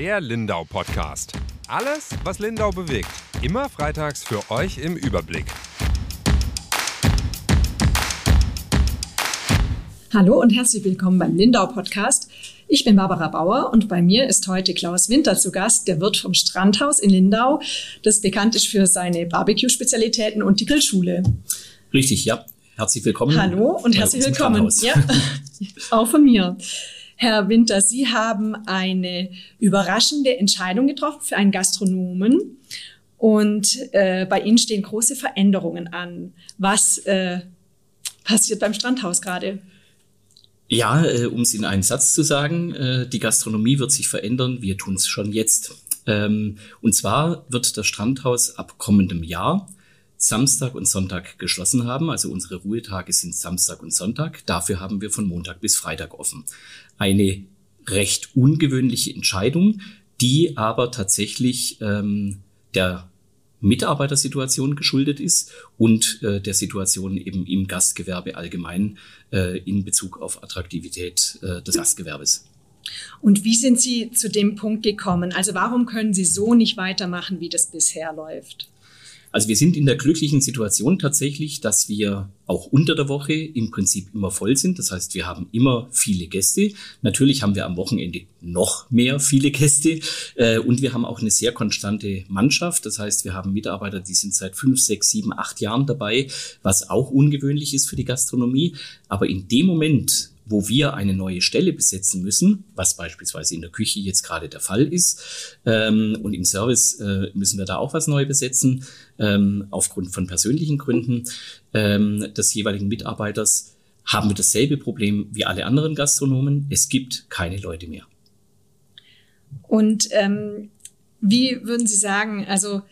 Der Lindau Podcast. Alles, was Lindau bewegt. Immer freitags für euch im Überblick. Hallo und herzlich willkommen beim Lindau Podcast. Ich bin Barbara Bauer und bei mir ist heute Klaus Winter zu Gast, der Wirt vom Strandhaus in Lindau, das bekannt ist für seine Barbecue-Spezialitäten und die Grillschule. Richtig, ja. Herzlich willkommen. Hallo und herzlich willkommen. Ja, auch von mir. Herr Winter, Sie haben eine überraschende Entscheidung getroffen für einen Gastronomen und äh, bei Ihnen stehen große Veränderungen an. Was äh, passiert beim Strandhaus gerade? Ja, äh, um es in einen Satz zu sagen, äh, die Gastronomie wird sich verändern. Wir tun es schon jetzt. Ähm, und zwar wird das Strandhaus ab kommendem Jahr Samstag und Sonntag geschlossen haben. Also unsere Ruhetage sind Samstag und Sonntag. Dafür haben wir von Montag bis Freitag offen. Eine recht ungewöhnliche Entscheidung, die aber tatsächlich ähm, der Mitarbeitersituation geschuldet ist und äh, der Situation eben im Gastgewerbe allgemein äh, in Bezug auf Attraktivität äh, des Gastgewerbes. Und wie sind Sie zu dem Punkt gekommen? Also warum können Sie so nicht weitermachen, wie das bisher läuft? Also wir sind in der glücklichen Situation tatsächlich, dass wir auch unter der Woche im Prinzip immer voll sind. Das heißt, wir haben immer viele Gäste. Natürlich haben wir am Wochenende noch mehr viele Gäste. Äh, und wir haben auch eine sehr konstante Mannschaft. Das heißt, wir haben Mitarbeiter, die sind seit fünf, sechs, sieben, acht Jahren dabei, was auch ungewöhnlich ist für die Gastronomie. Aber in dem Moment, wo wir eine neue Stelle besetzen müssen, was beispielsweise in der Küche jetzt gerade der Fall ist, ähm, und im Service äh, müssen wir da auch was neu besetzen, ähm, aufgrund von persönlichen Gründen ähm, des jeweiligen Mitarbeiters, haben wir dasselbe Problem wie alle anderen Gastronomen. Es gibt keine Leute mehr. Und ähm, wie würden Sie sagen, also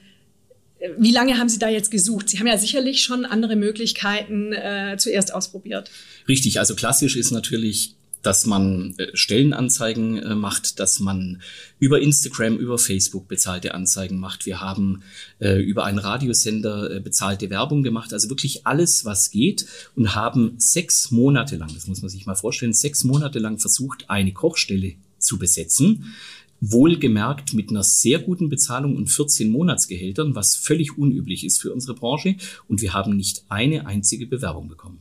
wie lange haben Sie da jetzt gesucht? Sie haben ja sicherlich schon andere Möglichkeiten äh, zuerst ausprobiert. Richtig, also klassisch ist natürlich dass man äh, Stellenanzeigen äh, macht, dass man über Instagram, über Facebook bezahlte Anzeigen macht. Wir haben äh, über einen Radiosender äh, bezahlte Werbung gemacht, also wirklich alles, was geht und haben sechs Monate lang, das muss man sich mal vorstellen, sechs Monate lang versucht, eine Kochstelle zu besetzen. Wohlgemerkt mit einer sehr guten Bezahlung und 14 Monatsgehältern, was völlig unüblich ist für unsere Branche. Und wir haben nicht eine einzige Bewerbung bekommen.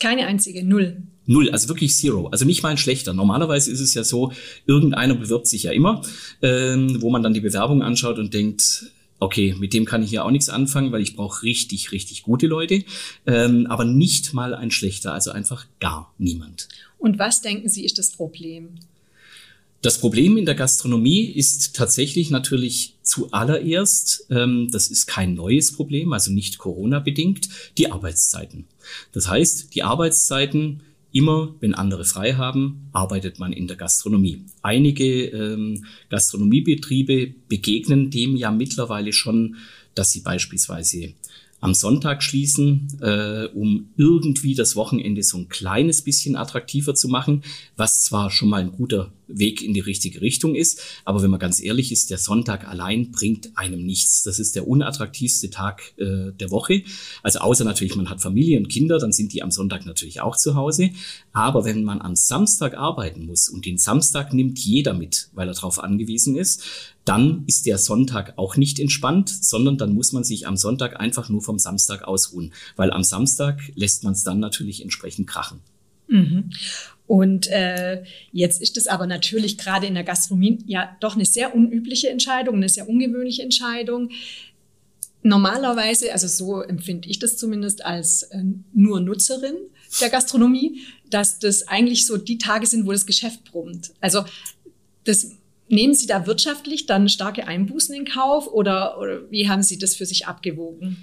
Keine einzige, null. Null, also wirklich zero. Also nicht mal ein schlechter. Normalerweise ist es ja so, irgendeiner bewirbt sich ja immer, ähm, wo man dann die Bewerbung anschaut und denkt, okay, mit dem kann ich ja auch nichts anfangen, weil ich brauche richtig, richtig gute Leute. Ähm, aber nicht mal ein schlechter, also einfach gar niemand. Und was denken Sie ist das Problem? Das Problem in der Gastronomie ist tatsächlich natürlich zuallererst, ähm, das ist kein neues Problem, also nicht Corona-bedingt, die Arbeitszeiten. Das heißt, die Arbeitszeiten immer, wenn andere frei haben, arbeitet man in der Gastronomie. Einige ähm, Gastronomiebetriebe begegnen dem ja mittlerweile schon, dass sie beispielsweise am Sonntag schließen, äh, um irgendwie das Wochenende so ein kleines bisschen attraktiver zu machen, was zwar schon mal ein guter Weg in die richtige Richtung ist, aber wenn man ganz ehrlich ist, der Sonntag allein bringt einem nichts. Das ist der unattraktivste Tag äh, der Woche. Also außer natürlich, man hat Familie und Kinder, dann sind die am Sonntag natürlich auch zu Hause. Aber wenn man am Samstag arbeiten muss und den Samstag nimmt jeder mit, weil er darauf angewiesen ist, dann ist der Sonntag auch nicht entspannt, sondern dann muss man sich am Sonntag einfach nur vom Samstag ausruhen, weil am Samstag lässt man es dann natürlich entsprechend krachen. Mhm. Und äh, jetzt ist es aber natürlich gerade in der Gastronomie ja doch eine sehr unübliche Entscheidung, eine sehr ungewöhnliche Entscheidung. Normalerweise, also so empfinde ich das zumindest als äh, nur Nutzerin der Gastronomie, dass das eigentlich so die Tage sind, wo das Geschäft brummt. Also das Nehmen Sie da wirtschaftlich dann starke Einbußen in Kauf oder, oder wie haben Sie das für sich abgewogen?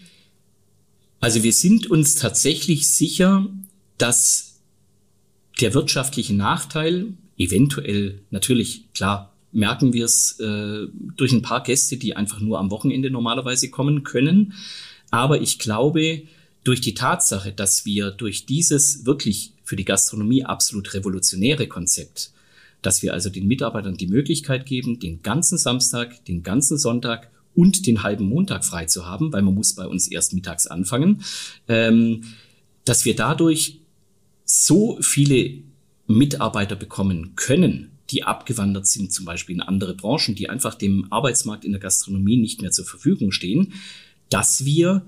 Also wir sind uns tatsächlich sicher, dass der wirtschaftliche Nachteil eventuell natürlich klar merken wir es äh, durch ein paar Gäste, die einfach nur am Wochenende normalerweise kommen können. Aber ich glaube, durch die Tatsache, dass wir durch dieses wirklich für die Gastronomie absolut revolutionäre Konzept dass wir also den Mitarbeitern die Möglichkeit geben, den ganzen Samstag, den ganzen Sonntag und den halben Montag frei zu haben, weil man muss bei uns erst mittags anfangen, ähm, dass wir dadurch so viele Mitarbeiter bekommen können, die abgewandert sind, zum Beispiel in andere Branchen, die einfach dem Arbeitsmarkt in der Gastronomie nicht mehr zur Verfügung stehen, dass wir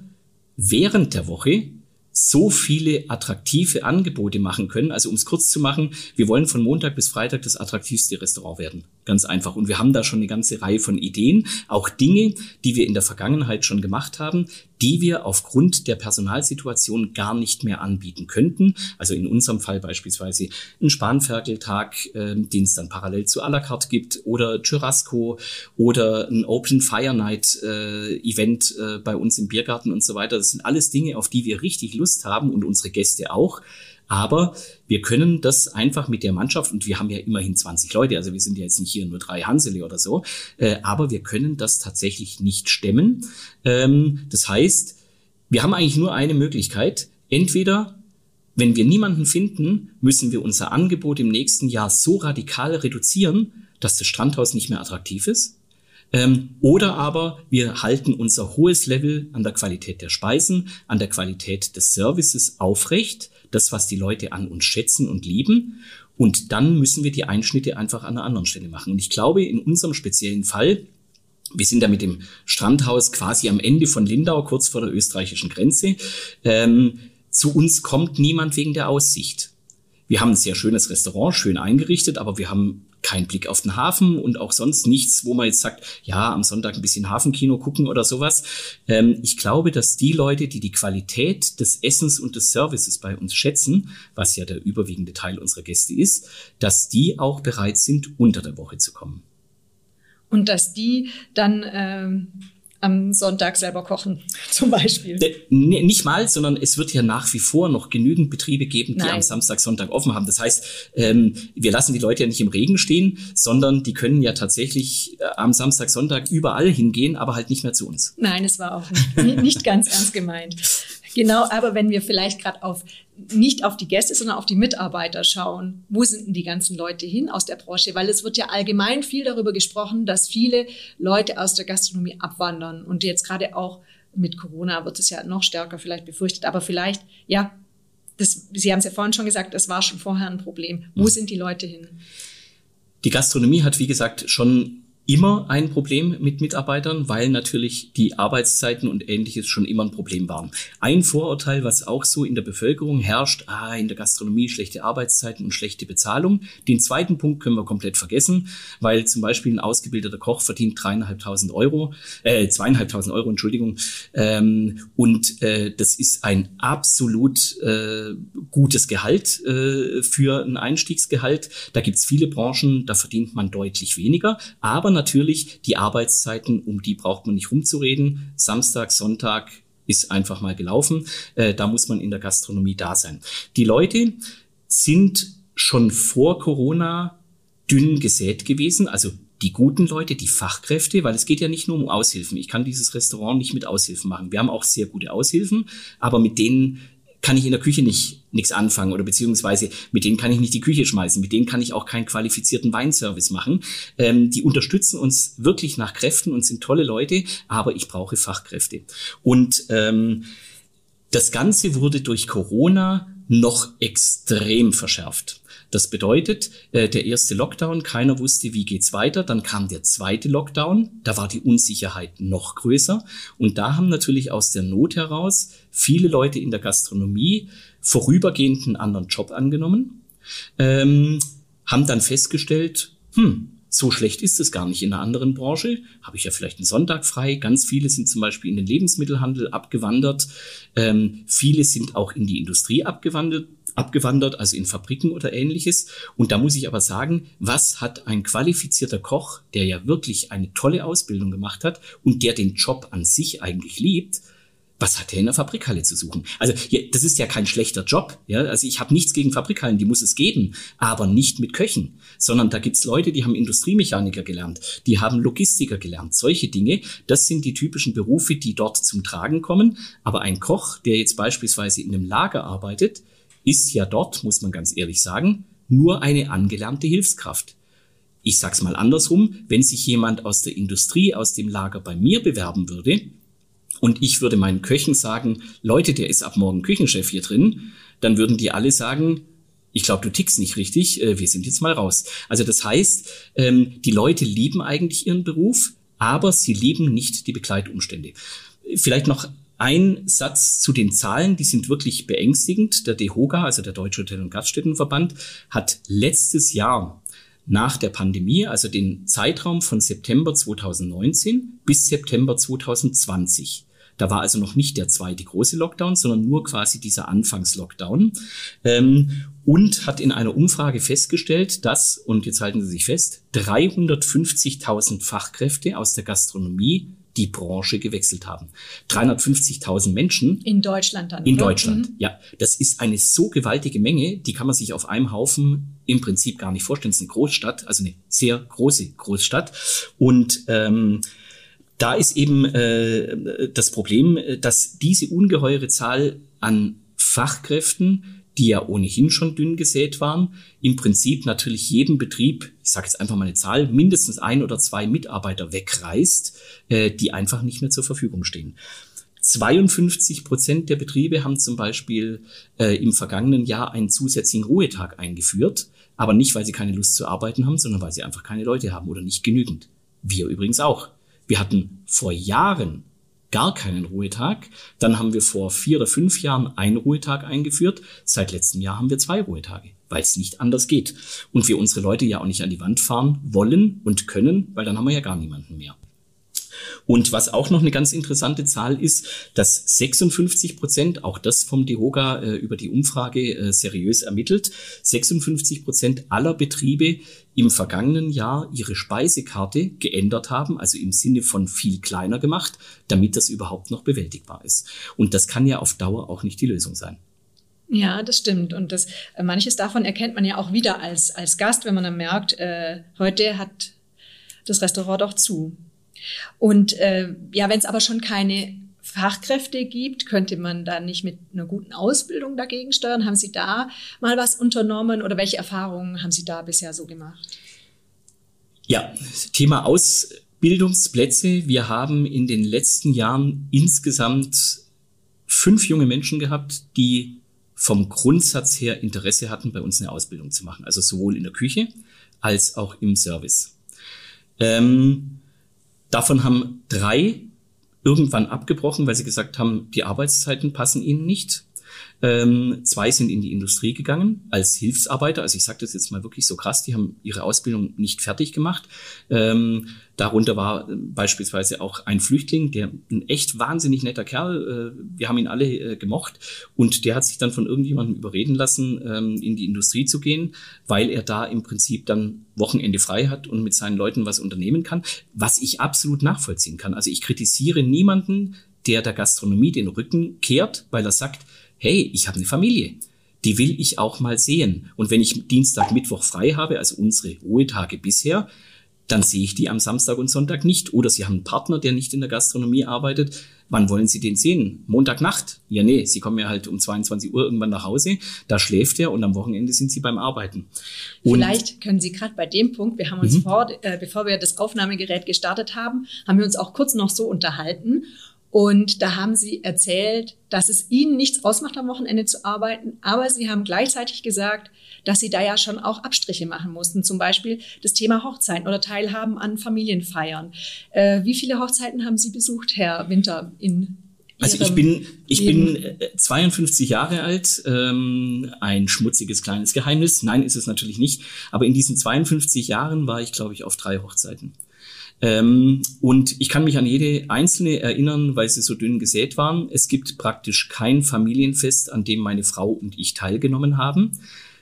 während der Woche so viele attraktive Angebote machen können. Also um es kurz zu machen, wir wollen von Montag bis Freitag das attraktivste Restaurant werden. Ganz einfach. Und wir haben da schon eine ganze Reihe von Ideen, auch Dinge, die wir in der Vergangenheit schon gemacht haben, die wir aufgrund der Personalsituation gar nicht mehr anbieten könnten. Also in unserem Fall beispielsweise ein Spanferkeltag, äh, den es dann parallel zu à la carte gibt, oder Churrasco oder ein Open Fire Night äh, Event äh, bei uns im Biergarten und so weiter. Das sind alles Dinge, auf die wir richtig Lust haben und unsere Gäste auch. Aber wir können das einfach mit der Mannschaft, und wir haben ja immerhin 20 Leute, also wir sind ja jetzt nicht hier nur drei Hansele oder so, äh, aber wir können das tatsächlich nicht stemmen. Ähm, das heißt, wir haben eigentlich nur eine Möglichkeit. Entweder, wenn wir niemanden finden, müssen wir unser Angebot im nächsten Jahr so radikal reduzieren, dass das Strandhaus nicht mehr attraktiv ist. Ähm, oder aber wir halten unser hohes Level an der Qualität der Speisen, an der Qualität des Services aufrecht, das, was die Leute an uns schätzen und lieben. Und dann müssen wir die Einschnitte einfach an einer anderen Stelle machen. Und ich glaube, in unserem speziellen Fall, wir sind da mit dem Strandhaus quasi am Ende von Lindau, kurz vor der österreichischen Grenze. Ähm, zu uns kommt niemand wegen der Aussicht. Wir haben ein sehr schönes Restaurant, schön eingerichtet, aber wir haben keinen Blick auf den Hafen und auch sonst nichts, wo man jetzt sagt, ja, am Sonntag ein bisschen Hafenkino gucken oder sowas. Ähm, ich glaube, dass die Leute, die die Qualität des Essens und des Services bei uns schätzen, was ja der überwiegende Teil unserer Gäste ist, dass die auch bereit sind, unter der Woche zu kommen. Und dass die dann ähm, am Sonntag selber kochen, zum Beispiel. Nee, nicht mal, sondern es wird ja nach wie vor noch genügend Betriebe geben, die Nein. am Samstag, Sonntag offen haben. Das heißt, ähm, wir lassen die Leute ja nicht im Regen stehen, sondern die können ja tatsächlich äh, am Samstag, Sonntag überall hingehen, aber halt nicht mehr zu uns. Nein, es war auch nicht, nicht ganz ernst gemeint. Genau, aber wenn wir vielleicht gerade auf nicht auf die Gäste, sondern auf die Mitarbeiter schauen, wo sind denn die ganzen Leute hin aus der Branche? Weil es wird ja allgemein viel darüber gesprochen, dass viele Leute aus der Gastronomie abwandern und jetzt gerade auch mit Corona wird es ja noch stärker vielleicht befürchtet, aber vielleicht ja, das, Sie haben es ja vorhin schon gesagt, das war schon vorher ein Problem. Wo mhm. sind die Leute hin? Die Gastronomie hat, wie gesagt, schon immer ein Problem mit Mitarbeitern, weil natürlich die Arbeitszeiten und ähnliches schon immer ein Problem waren. Ein Vorurteil, was auch so in der Bevölkerung herrscht, ah, in der Gastronomie schlechte Arbeitszeiten und schlechte Bezahlung. Den zweiten Punkt können wir komplett vergessen, weil zum Beispiel ein ausgebildeter Koch verdient dreieinhalbtausend Euro, äh, zweieinhalbtausend Euro, Entschuldigung, ähm, und äh, das ist ein absolut äh, gutes Gehalt äh, für ein Einstiegsgehalt. Da gibt's viele Branchen, da verdient man deutlich weniger, aber natürlich die Arbeitszeiten, um die braucht man nicht rumzureden. Samstag, Sonntag ist einfach mal gelaufen. Äh, da muss man in der Gastronomie da sein. Die Leute sind schon vor Corona dünn gesät gewesen, also die guten Leute, die Fachkräfte, weil es geht ja nicht nur um Aushilfen. Ich kann dieses Restaurant nicht mit Aushilfen machen. Wir haben auch sehr gute Aushilfen, aber mit denen kann ich in der Küche nicht nichts anfangen oder beziehungsweise mit denen kann ich nicht die Küche schmeißen, mit denen kann ich auch keinen qualifizierten Weinservice machen. Ähm, die unterstützen uns wirklich nach Kräften und sind tolle Leute, aber ich brauche Fachkräfte. Und ähm, das Ganze wurde durch Corona noch extrem verschärft. Das bedeutet, äh, der erste Lockdown, keiner wusste, wie geht's weiter. Dann kam der zweite Lockdown, da war die Unsicherheit noch größer. Und da haben natürlich aus der Not heraus viele Leute in der Gastronomie vorübergehend einen anderen Job angenommen, ähm, haben dann festgestellt, hm, so schlecht ist es gar nicht in einer anderen Branche. Habe ich ja vielleicht einen Sonntag frei. Ganz viele sind zum Beispiel in den Lebensmittelhandel abgewandert. Ähm, viele sind auch in die Industrie abgewandert, abgewandert, also in Fabriken oder ähnliches. Und da muss ich aber sagen, was hat ein qualifizierter Koch, der ja wirklich eine tolle Ausbildung gemacht hat und der den Job an sich eigentlich liebt, was hat er in der Fabrikhalle zu suchen? Also ja, das ist ja kein schlechter Job. Ja? Also ich habe nichts gegen Fabrikhallen, die muss es geben, aber nicht mit Köchen, sondern da gibt's Leute, die haben Industriemechaniker gelernt, die haben Logistiker gelernt. Solche Dinge, das sind die typischen Berufe, die dort zum Tragen kommen. Aber ein Koch, der jetzt beispielsweise in einem Lager arbeitet, ist ja dort, muss man ganz ehrlich sagen, nur eine angelernte Hilfskraft. Ich sag's mal andersrum, wenn sich jemand aus der Industrie, aus dem Lager bei mir bewerben würde und ich würde meinen Köchen sagen, Leute, der ist ab morgen Küchenchef hier drin, dann würden die alle sagen, ich glaube, du tickst nicht richtig, äh, wir sind jetzt mal raus. Also das heißt, ähm, die Leute lieben eigentlich ihren Beruf, aber sie lieben nicht die Begleitumstände. Vielleicht noch ein Satz zu den Zahlen, die sind wirklich beängstigend. Der DEHOGA, also der Deutsche Hotel- und Gaststättenverband, hat letztes Jahr nach der Pandemie, also den Zeitraum von September 2019 bis September 2020, da war also noch nicht der zweite große Lockdown, sondern nur quasi dieser Anfangslockdown. Ähm, und hat in einer Umfrage festgestellt, dass, und jetzt halten Sie sich fest, 350.000 Fachkräfte aus der Gastronomie die Branche gewechselt haben. 350.000 Menschen. In Deutschland dann. In oder? Deutschland, mhm. ja. Das ist eine so gewaltige Menge, die kann man sich auf einem Haufen im Prinzip gar nicht vorstellen. Es ist eine Großstadt, also eine sehr große Großstadt. Und ähm, da ist eben äh, das Problem, dass diese ungeheure Zahl an Fachkräften, die ja ohnehin schon dünn gesät waren, im Prinzip natürlich jedem Betrieb, ich sage jetzt einfach mal eine Zahl, mindestens ein oder zwei Mitarbeiter wegreißt, äh, die einfach nicht mehr zur Verfügung stehen. 52 Prozent der Betriebe haben zum Beispiel äh, im vergangenen Jahr einen zusätzlichen Ruhetag eingeführt, aber nicht, weil sie keine Lust zu arbeiten haben, sondern weil sie einfach keine Leute haben oder nicht genügend. Wir übrigens auch. Wir hatten vor Jahren gar keinen Ruhetag. Dann haben wir vor vier oder fünf Jahren einen Ruhetag eingeführt. Seit letztem Jahr haben wir zwei Ruhetage, weil es nicht anders geht. Und wir unsere Leute ja auch nicht an die Wand fahren wollen und können, weil dann haben wir ja gar niemanden mehr. Und was auch noch eine ganz interessante Zahl ist, dass 56 Prozent, auch das vom DEHOGA äh, über die Umfrage äh, seriös ermittelt, 56 Prozent aller Betriebe im vergangenen Jahr ihre Speisekarte geändert haben, also im Sinne von viel kleiner gemacht, damit das überhaupt noch bewältigbar ist. Und das kann ja auf Dauer auch nicht die Lösung sein. Ja, das stimmt. Und das, äh, manches davon erkennt man ja auch wieder als, als Gast, wenn man dann merkt, äh, heute hat das Restaurant doch zu. Und äh, ja, wenn es aber schon keine Fachkräfte gibt, könnte man da nicht mit einer guten Ausbildung dagegen steuern? Haben Sie da mal was unternommen oder welche Erfahrungen haben Sie da bisher so gemacht? Ja, Thema Ausbildungsplätze. Wir haben in den letzten Jahren insgesamt fünf junge Menschen gehabt, die vom Grundsatz her Interesse hatten, bei uns eine Ausbildung zu machen. Also sowohl in der Küche als auch im Service. Ähm, Davon haben drei irgendwann abgebrochen, weil sie gesagt haben, die Arbeitszeiten passen ihnen nicht. Ähm, zwei sind in die Industrie gegangen als Hilfsarbeiter. Also ich sage das jetzt mal wirklich so krass, die haben ihre Ausbildung nicht fertig gemacht. Ähm, darunter war äh, beispielsweise auch ein Flüchtling, der ein echt wahnsinnig netter Kerl, äh, wir haben ihn alle äh, gemocht und der hat sich dann von irgendjemandem überreden lassen, ähm, in die Industrie zu gehen, weil er da im Prinzip dann Wochenende frei hat und mit seinen Leuten was unternehmen kann, was ich absolut nachvollziehen kann. Also ich kritisiere niemanden, der der Gastronomie den Rücken kehrt, weil er sagt, hey, ich habe eine Familie. Die will ich auch mal sehen. Und wenn ich Dienstag, Mittwoch frei habe, also unsere Ruhetage bisher, dann sehe ich die am Samstag und Sonntag nicht. Oder Sie haben einen Partner, der nicht in der Gastronomie arbeitet. Wann wollen Sie den sehen? Montagnacht? Ja, nee, Sie kommen ja halt um 22 Uhr irgendwann nach Hause, da schläft er und am Wochenende sind Sie beim Arbeiten. Und Vielleicht können Sie gerade bei dem Punkt, wir haben uns mhm. vor, äh, bevor wir das Aufnahmegerät gestartet haben, haben wir uns auch kurz noch so unterhalten und da haben sie erzählt, dass es ihnen nichts ausmacht, am Wochenende zu arbeiten, aber sie haben gleichzeitig gesagt, dass sie da ja schon auch Abstriche machen mussten. Zum Beispiel das Thema Hochzeiten oder Teilhaben an Familienfeiern. Äh, wie viele Hochzeiten haben Sie besucht, Herr Winter, in also ich bin, ich bin 52 äh, Jahre alt, ähm, ein schmutziges kleines Geheimnis. Nein, ist es natürlich nicht. Aber in diesen 52 Jahren war ich, glaube ich, auf drei Hochzeiten. Ähm, und ich kann mich an jede einzelne erinnern, weil sie so dünn gesät waren. Es gibt praktisch kein Familienfest, an dem meine Frau und ich teilgenommen haben.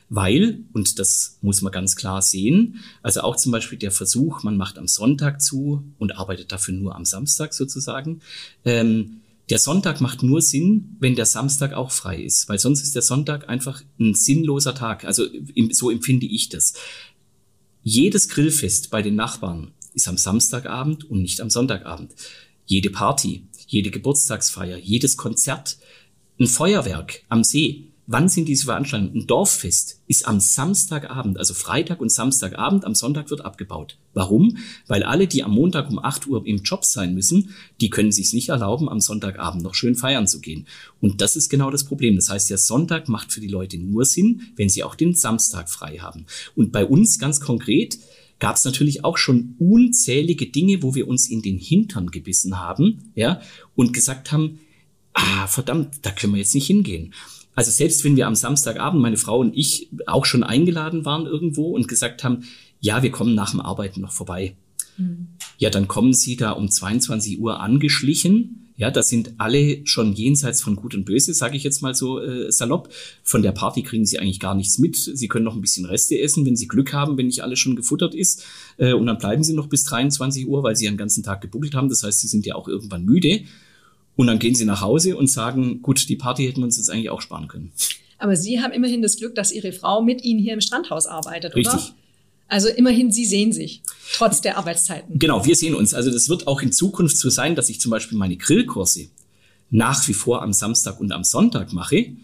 Weil, und das muss man ganz klar sehen, also auch zum Beispiel der Versuch, man macht am Sonntag zu und arbeitet dafür nur am Samstag sozusagen. Ähm, der Sonntag macht nur Sinn, wenn der Samstag auch frei ist, weil sonst ist der Sonntag einfach ein sinnloser Tag. Also so empfinde ich das. Jedes Grillfest bei den Nachbarn ist am Samstagabend und nicht am Sonntagabend. Jede Party, jede Geburtstagsfeier, jedes Konzert, ein Feuerwerk am See Wann sind diese Veranstaltungen? Ein Dorffest ist am Samstagabend, also Freitag und Samstagabend, am Sonntag wird abgebaut. Warum? Weil alle, die am Montag um 8 Uhr im Job sein müssen, die können sich nicht erlauben, am Sonntagabend noch schön feiern zu gehen. Und das ist genau das Problem. Das heißt, der Sonntag macht für die Leute nur Sinn, wenn sie auch den Samstag frei haben. Und bei uns ganz konkret, gab es natürlich auch schon unzählige Dinge, wo wir uns in den Hintern gebissen haben, ja, und gesagt haben, ah, verdammt, da können wir jetzt nicht hingehen. Also selbst wenn wir am Samstagabend, meine Frau und ich, auch schon eingeladen waren irgendwo und gesagt haben, ja, wir kommen nach dem Arbeiten noch vorbei. Mhm. Ja, dann kommen sie da um 22 Uhr angeschlichen. Ja, da sind alle schon jenseits von Gut und Böse, sage ich jetzt mal so äh, salopp. Von der Party kriegen sie eigentlich gar nichts mit. Sie können noch ein bisschen Reste essen, wenn sie Glück haben, wenn nicht alles schon gefuttert ist. Äh, und dann bleiben sie noch bis 23 Uhr, weil sie den ganzen Tag gebuckelt haben. Das heißt, sie sind ja auch irgendwann müde. Und dann gehen sie nach Hause und sagen, gut, die Party hätten wir uns jetzt eigentlich auch sparen können. Aber Sie haben immerhin das Glück, dass Ihre Frau mit Ihnen hier im Strandhaus arbeitet, Richtig. oder? Also immerhin, Sie sehen sich, trotz der Arbeitszeiten. Genau, wir sehen uns. Also das wird auch in Zukunft so sein, dass ich zum Beispiel meine Grillkurse nach wie vor am Samstag und am Sonntag mache.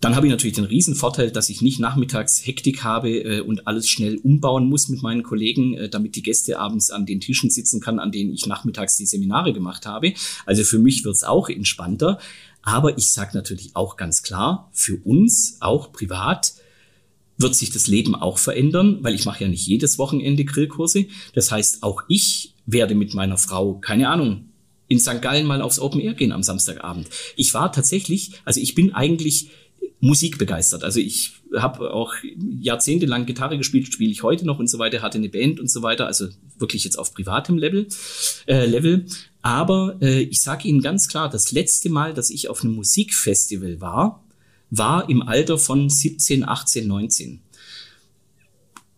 Dann habe ich natürlich den riesen Vorteil, dass ich nicht nachmittags Hektik habe äh, und alles schnell umbauen muss mit meinen Kollegen, äh, damit die Gäste abends an den Tischen sitzen kann, an denen ich nachmittags die Seminare gemacht habe. Also für mich wird's auch entspannter. Aber ich sage natürlich auch ganz klar, für uns, auch privat, wird sich das Leben auch verändern, weil ich mache ja nicht jedes Wochenende Grillkurse. Das heißt, auch ich werde mit meiner Frau, keine Ahnung, in St. Gallen mal aufs Open Air gehen am Samstagabend. Ich war tatsächlich, also ich bin eigentlich Musik begeistert. Also ich habe auch jahrzehntelang Gitarre gespielt, spiele ich heute noch und so weiter, hatte eine Band und so weiter, also wirklich jetzt auf privatem Level. Äh, Level. Aber äh, ich sage Ihnen ganz klar, das letzte Mal, dass ich auf einem Musikfestival war, war im Alter von 17, 18, 19.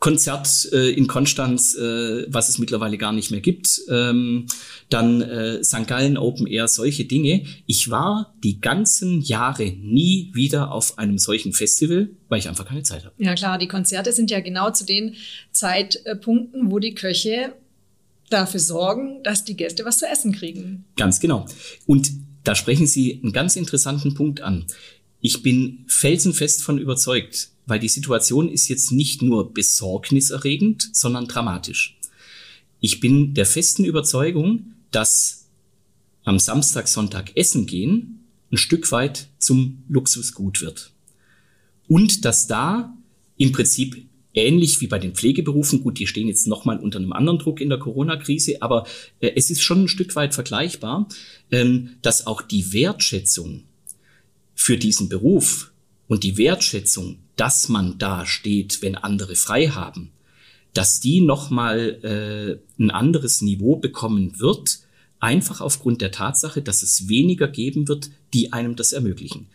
Konzert äh, in Konstanz, äh, was es mittlerweile gar nicht mehr gibt. Ähm, dann äh, St. Gallen Open Air, solche Dinge. Ich war die ganzen Jahre nie wieder auf einem solchen Festival, weil ich einfach keine Zeit habe. Ja klar, die Konzerte sind ja genau zu den Zeitpunkten, wo die Köche dafür sorgen, dass die Gäste was zu essen kriegen. Ganz genau. Und da sprechen Sie einen ganz interessanten Punkt an. Ich bin felsenfest von überzeugt, weil die Situation ist jetzt nicht nur besorgniserregend, sondern dramatisch. Ich bin der festen Überzeugung, dass am Samstag, Sonntag essen gehen ein Stück weit zum Luxusgut wird. Und dass da im Prinzip ähnlich wie bei den Pflegeberufen, gut, die stehen jetzt nochmal unter einem anderen Druck in der Corona-Krise, aber äh, es ist schon ein Stück weit vergleichbar, ähm, dass auch die Wertschätzung für diesen Beruf und die Wertschätzung dass man da steht, wenn andere frei haben, dass die nochmal äh, ein anderes Niveau bekommen wird, einfach aufgrund der Tatsache, dass es weniger geben wird, die einem das ermöglichen.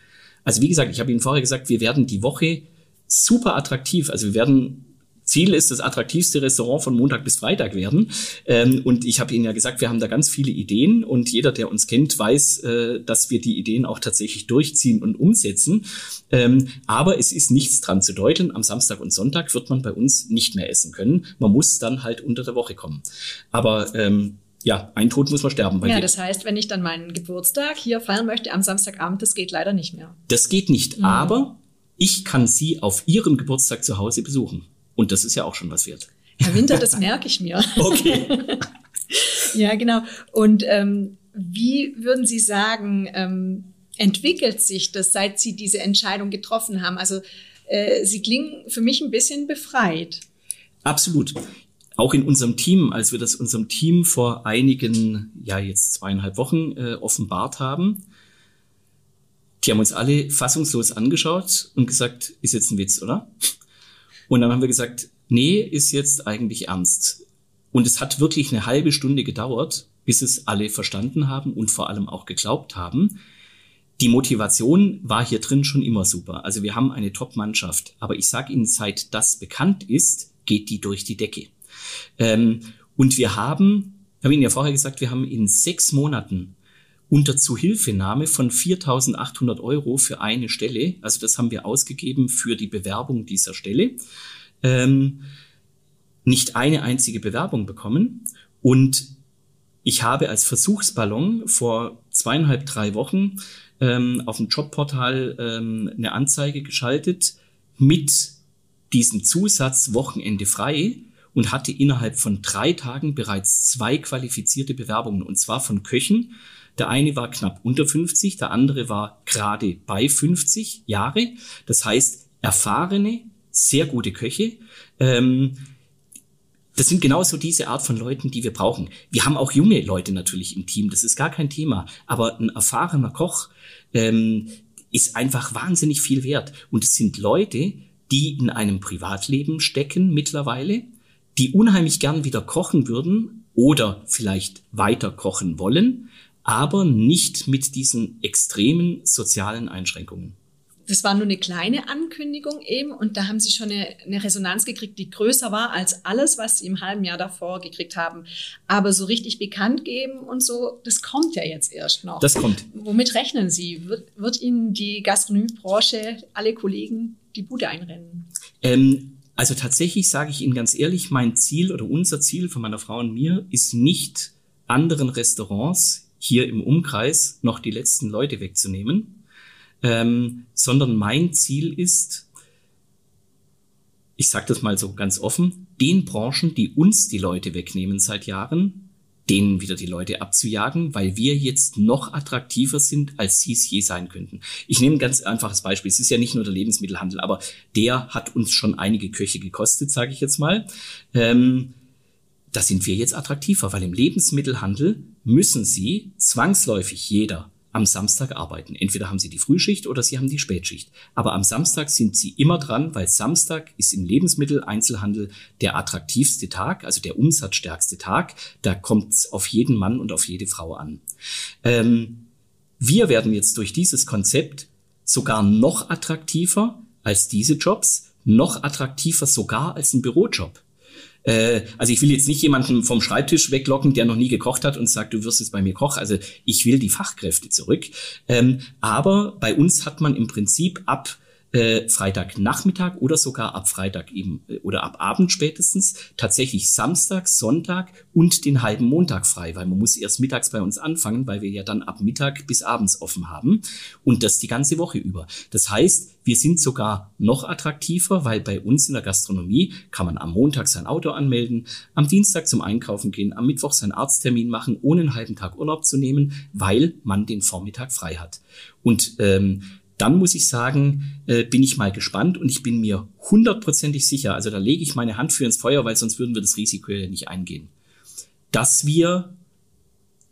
Also wie gesagt, ich habe Ihnen vorher gesagt, wir werden die Woche super attraktiv, also wir werden Ziel ist das attraktivste Restaurant von Montag bis Freitag werden. Ähm, und ich habe Ihnen ja gesagt, wir haben da ganz viele Ideen und jeder, der uns kennt, weiß, äh, dass wir die Ideen auch tatsächlich durchziehen und umsetzen. Ähm, aber es ist nichts dran zu deuteln. Am Samstag und Sonntag wird man bei uns nicht mehr essen können. Man muss dann halt unter der Woche kommen. Aber ähm, ja, ein Tod muss man sterben. ja, das heißt, wenn ich dann meinen Geburtstag hier feiern möchte am Samstagabend, das geht leider nicht mehr. Das geht nicht, mhm. aber ich kann Sie auf Ihrem Geburtstag zu Hause besuchen. Und das ist ja auch schon was wert. Herr Winter, das merke ich mir. Okay. ja, genau. Und ähm, wie würden Sie sagen, ähm, entwickelt sich das, seit Sie diese Entscheidung getroffen haben? Also äh, Sie klingen für mich ein bisschen befreit. Absolut. Auch in unserem Team, als wir das unserem Team vor einigen, ja jetzt zweieinhalb Wochen äh, offenbart haben, die haben uns alle fassungslos angeschaut und gesagt, ist jetzt ein Witz, oder? Und dann haben wir gesagt, nee, ist jetzt eigentlich ernst. Und es hat wirklich eine halbe Stunde gedauert, bis es alle verstanden haben und vor allem auch geglaubt haben. Die Motivation war hier drin schon immer super. Also wir haben eine Top-Mannschaft. Aber ich sage Ihnen, seit das bekannt ist, geht die durch die Decke. Ähm, und wir haben, ich habe Ihnen ja vorher gesagt, wir haben in sechs Monaten unter Zuhilfenahme von 4.800 Euro für eine Stelle, also das haben wir ausgegeben für die Bewerbung dieser Stelle, ähm, nicht eine einzige Bewerbung bekommen. Und ich habe als Versuchsballon vor zweieinhalb, drei Wochen ähm, auf dem Jobportal ähm, eine Anzeige geschaltet mit diesem Zusatz Wochenende frei und hatte innerhalb von drei Tagen bereits zwei qualifizierte Bewerbungen und zwar von Köchen. Der eine war knapp unter 50, der andere war gerade bei 50 Jahre. Das heißt, erfahrene, sehr gute Köche. Ähm, das sind genauso diese Art von Leuten, die wir brauchen. Wir haben auch junge Leute natürlich im Team, das ist gar kein Thema. Aber ein erfahrener Koch ähm, ist einfach wahnsinnig viel wert. Und es sind Leute, die in einem Privatleben stecken mittlerweile, die unheimlich gern wieder kochen würden oder vielleicht weiter kochen wollen, aber nicht mit diesen extremen sozialen Einschränkungen das war nur eine kleine Ankündigung eben und da haben sie schon eine, eine, Resonanz gekriegt, die größer war als alles, was sie im halben Jahr davor gekriegt haben. Aber so richtig bekannt geben und so, das kommt ja jetzt erst noch. Das kommt. Womit rechnen Sie? Wird, wird Ihnen die Gastronomiebranche, alle Kollegen die Bude einrennen? Ähm, also tatsächlich sage ich Ihnen ganz ehrlich, mein Ziel oder unser Ziel von meiner Frau und mir ist nicht anderen Restaurants hier im Umkreis noch die letzten Leute wegzunehmen ähm, sondern mein Ziel ist, ich sage das mal so ganz offen, den Branchen, die uns die Leute wegnehmen seit Jahren, denen wieder die Leute abzujagen, weil wir jetzt noch attraktiver sind, als sie es je sein könnten. Ich nehme ein ganz einfaches Beispiel. Es ist ja nicht nur der Lebensmittelhandel, aber der hat uns schon einige Köche gekostet, sage ich jetzt mal. Ähm, da sind wir jetzt attraktiver, weil im Lebensmittelhandel müssen sie zwangsläufig jeder am Samstag arbeiten. Entweder haben sie die Frühschicht oder sie haben die Spätschicht. Aber am Samstag sind sie immer dran, weil Samstag ist im Lebensmitteleinzelhandel der attraktivste Tag, also der umsatzstärkste Tag. Da kommt es auf jeden Mann und auf jede Frau an. Ähm, wir werden jetzt durch dieses Konzept sogar noch attraktiver als diese Jobs, noch attraktiver sogar als ein Bürojob. Äh, also ich will jetzt nicht jemanden vom Schreibtisch weglocken, der noch nie gekocht hat und sagt, du wirst jetzt bei mir Koch. Also ich will die Fachkräfte zurück. Ähm, aber bei uns hat man im Prinzip ab äh, Freitagnachmittag oder sogar ab Freitag eben äh, oder ab Abend spätestens tatsächlich Samstag, Sonntag und den halben Montag frei, weil man muss erst mittags bei uns anfangen, weil wir ja dann ab Mittag bis abends offen haben und das die ganze Woche über. Das heißt, wir sind sogar noch attraktiver, weil bei uns in der Gastronomie kann man am Montag sein Auto anmelden, am Dienstag zum Einkaufen gehen, am Mittwoch seinen Arzttermin machen, ohne einen halben Tag Urlaub zu nehmen, weil man den Vormittag frei hat. Und ähm, dann muss ich sagen, äh, bin ich mal gespannt und ich bin mir hundertprozentig sicher, also da lege ich meine Hand für ins Feuer, weil sonst würden wir das Risiko ja nicht eingehen, dass wir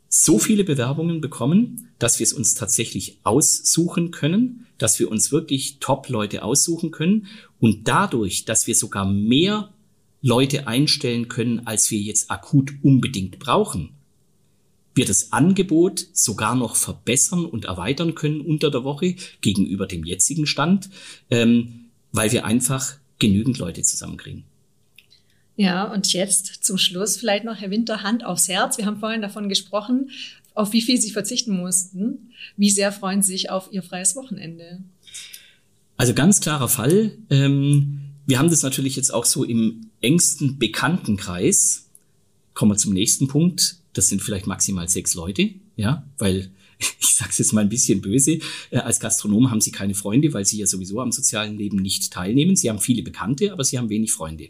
so viele Bewerbungen bekommen, dass wir es uns tatsächlich aussuchen können, dass wir uns wirklich Top-Leute aussuchen können und dadurch, dass wir sogar mehr Leute einstellen können, als wir jetzt akut unbedingt brauchen, wir das Angebot sogar noch verbessern und erweitern können unter der Woche gegenüber dem jetzigen Stand, ähm, weil wir einfach genügend Leute zusammenkriegen. Ja, und jetzt zum Schluss vielleicht noch, Herr Winter, Hand aufs Herz. Wir haben vorhin davon gesprochen, auf wie viel Sie verzichten mussten. Wie sehr freuen Sie sich auf Ihr freies Wochenende? Also ganz klarer Fall. Ähm, wir haben das natürlich jetzt auch so im engsten Bekanntenkreis. Kommen wir zum nächsten Punkt das sind vielleicht maximal sechs Leute, ja, weil ich sage es jetzt mal ein bisschen böse, äh, als Gastronom haben sie keine Freunde, weil sie ja sowieso am sozialen Leben nicht teilnehmen. Sie haben viele Bekannte, aber sie haben wenig Freunde.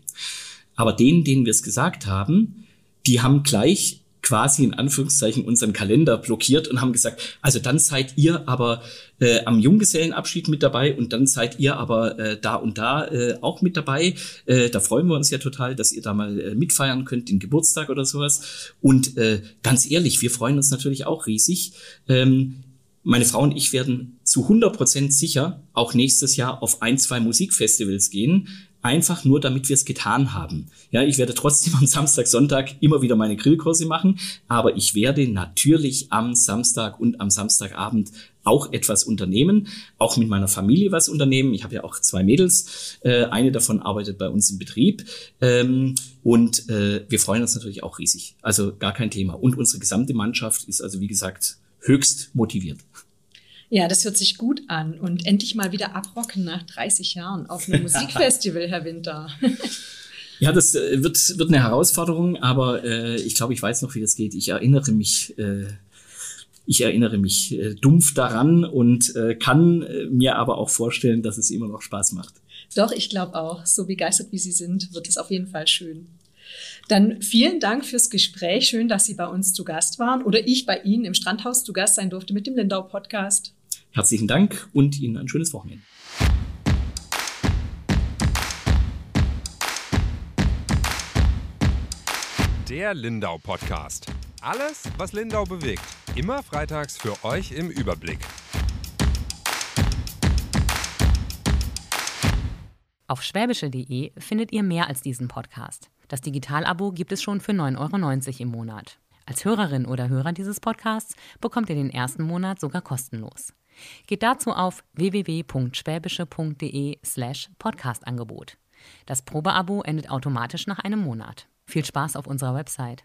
Aber denen, denen wir es gesagt haben, die haben gleich quasi in Anführungszeichen unseren Kalender blockiert und haben gesagt, also dann seid ihr aber äh, am Junggesellenabschied mit dabei und dann seid ihr aber äh, da und da äh, auch mit dabei. Äh, da freuen wir uns ja total, dass ihr da mal äh, mitfeiern könnt, den Geburtstag oder sowas. Und äh, ganz ehrlich, wir freuen uns natürlich auch riesig. Ähm, meine Frau und ich werden zu 100 Prozent sicher auch nächstes Jahr auf ein, zwei Musikfestivals gehen, einfach nur, damit wir es getan haben. Ja, ich werde trotzdem am Samstag, Sonntag immer wieder meine Grillkurse machen, aber ich werde natürlich am Samstag und am Samstagabend auch etwas unternehmen, auch mit meiner Familie was unternehmen. Ich habe ja auch zwei Mädels, äh, eine davon arbeitet bei uns im Betrieb ähm, und äh, wir freuen uns natürlich auch riesig. Also gar kein Thema. Und unsere gesamte Mannschaft ist also wie gesagt höchst motiviert. Ja, das hört sich gut an. Und endlich mal wieder abrocken nach 30 Jahren auf einem Musikfestival, Herr Winter. Ja, das äh, wird, wird eine Herausforderung, aber äh, ich glaube, ich weiß noch, wie das geht. Ich erinnere mich, äh, ich erinnere mich äh, dumpf daran und äh, kann äh, mir aber auch vorstellen, dass es immer noch Spaß macht. Doch, ich glaube auch. So begeistert wie Sie sind, wird es auf jeden Fall schön. Dann vielen Dank fürs Gespräch. Schön, dass Sie bei uns zu Gast waren oder ich bei Ihnen im Strandhaus zu Gast sein durfte mit dem Lindau Podcast. Herzlichen Dank und Ihnen ein schönes Wochenende. Der Lindau Podcast. Alles, was Lindau bewegt. Immer freitags für euch im Überblick. Auf schwäbische.de findet ihr mehr als diesen Podcast. Das Digitalabo gibt es schon für 9,90 Euro im Monat. Als Hörerin oder Hörer dieses Podcasts bekommt ihr den ersten Monat sogar kostenlos. Geht dazu auf www.schwäbische.de slash Podcastangebot. Das Probeabo endet automatisch nach einem Monat. Viel Spaß auf unserer Website.